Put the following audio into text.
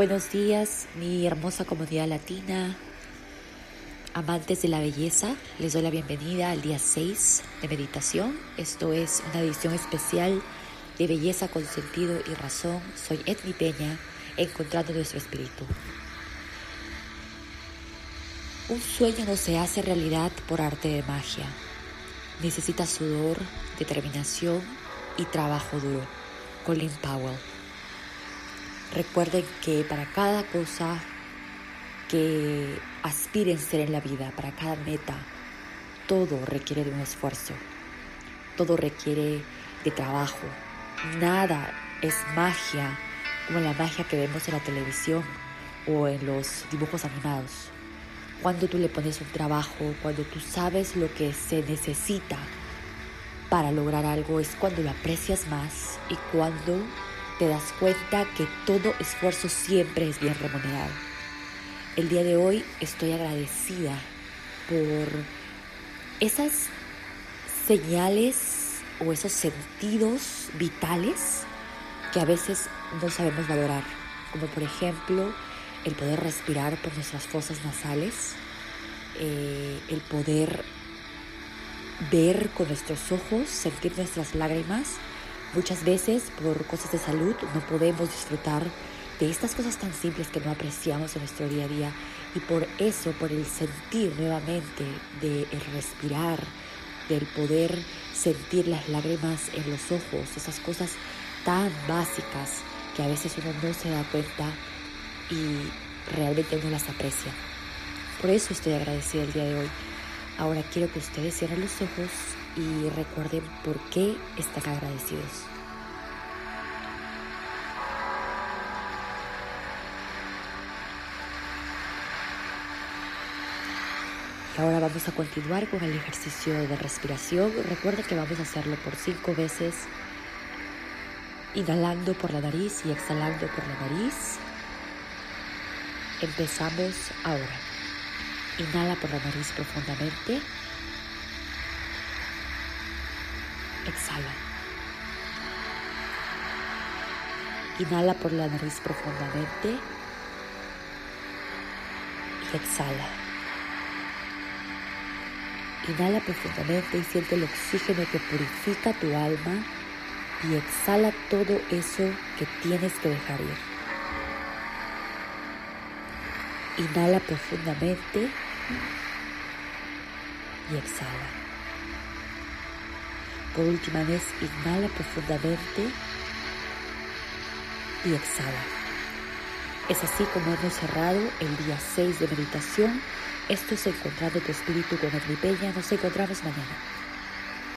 Buenos días, mi hermosa comunidad latina, amantes de la belleza. Les doy la bienvenida al día 6 de meditación. Esto es una edición especial de Belleza con Sentido y Razón. Soy Edmi Peña, encontrando nuestro espíritu. Un sueño no se hace realidad por arte de magia. Necesita sudor, determinación y trabajo duro. Colin Powell. Recuerden que para cada cosa que aspiren ser en la vida, para cada meta, todo requiere de un esfuerzo, todo requiere de trabajo. Nada es magia como la magia que vemos en la televisión o en los dibujos animados. Cuando tú le pones un trabajo, cuando tú sabes lo que se necesita para lograr algo, es cuando lo aprecias más y cuando te das cuenta que todo esfuerzo siempre es bien remunerado. El día de hoy estoy agradecida por esas señales o esos sentidos vitales que a veces no sabemos valorar, como por ejemplo el poder respirar por nuestras fosas nasales, eh, el poder ver con nuestros ojos, sentir nuestras lágrimas, Muchas veces por cosas de salud no podemos disfrutar de estas cosas tan simples que no apreciamos en nuestro día a día y por eso, por el sentir nuevamente de respirar, del poder sentir las lágrimas en los ojos, esas cosas tan básicas que a veces uno no se da cuenta y realmente no las aprecia. Por eso estoy agradecida el día de hoy. Ahora quiero que ustedes cierren los ojos y recuerden por qué están agradecidos. Y ahora vamos a continuar con el ejercicio de respiración. Recuerden que vamos a hacerlo por cinco veces, inhalando por la nariz y exhalando por la nariz. Empezamos ahora. Inhala por la nariz profundamente. Exhala. Inhala por la nariz profundamente y exhala. Inhala profundamente y siente el oxígeno que purifica tu alma y exhala todo eso que tienes que dejar ir. Inhala profundamente y exhala. Por última vez, inhala profundamente y exhala. Es así como hemos cerrado el día 6 de meditación. Esto es Encontrando tu Espíritu con Peña. Nos encontramos mañana.